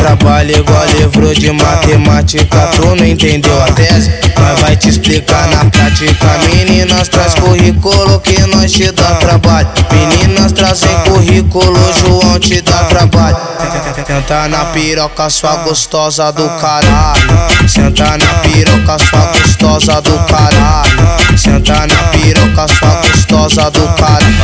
trabalho igual livro de matemática. Tu não entendeu a tese? Nós vai te explicar na prática. Meninas traz currículo que nós te dá trabalho. Meninas trazem currículo, João te dá trabalho. Senta na piroca, sua gostosa do caralho. Senta na piroca, sua gostosa do caralho. Senta na piroca, sua gostosa do caralho.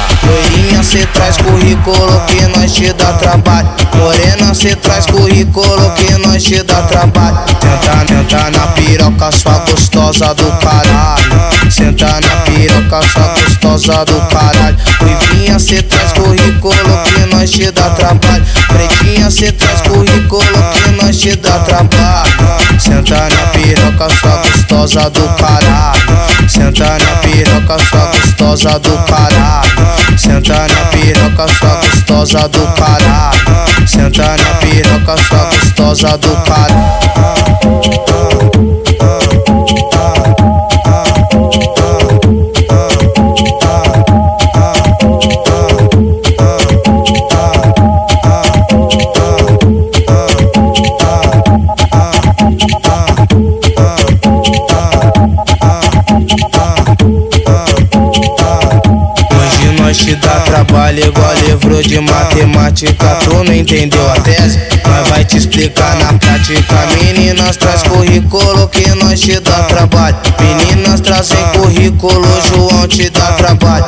Cê traz currículo que nós te dá trabalho. Morena, cê traz currículo que nós te dá trabalho. Senta, senta na piroca, sua gostosa do caralho. Senta na piroca, sua gostosa do caralho. Ruivinha, cê traz currículo que nós te dá trabalho. Pretinha, cê traz currículo que nós te dá trabalho. Senta na piroca, sua gostosa do caralho. Senta na piroca, sua gostosa do caralho. Senta na piroca, sua gostosa do caralho. Senta na piroca, sua gostosa do caralho. Te dá trabalho igual livro de matemática. Tu não entendeu a tese? Nós vai te explicar na prática. Meninas traz currículo que nós te dá trabalho. Meninas trazem currículo, João te dá trabalho.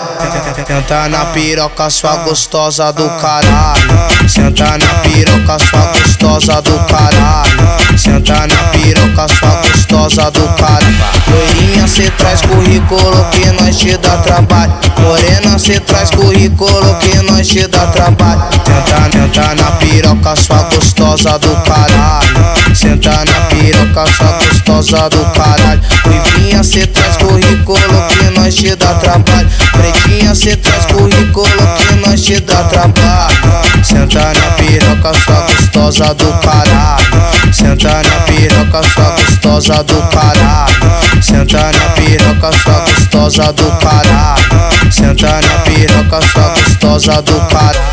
Senta na piroca, sua gostosa do caralho. Senta na piroca, sua gostosa do caralho. Senta na piroca, sua gostosa do caralho. Cê traz currículo que nós te dá trabalho. Morena, cê traz currículo que nós te dá trabalho. Senta, senta na piroca, sua gostosa do caralho. Senta na piroca, sua gostosa do caralho. Ruivinha, cê traz currículo que nós te dá trabalho. Pretinha, cê traz currículo que nós te dá trabalho. Senta na piroca, sua gostosa do caralho. Senta na piroca, sua gostosa do caralho. Gostosa do caralho. Senta na piroca, sua gostosa do caralho.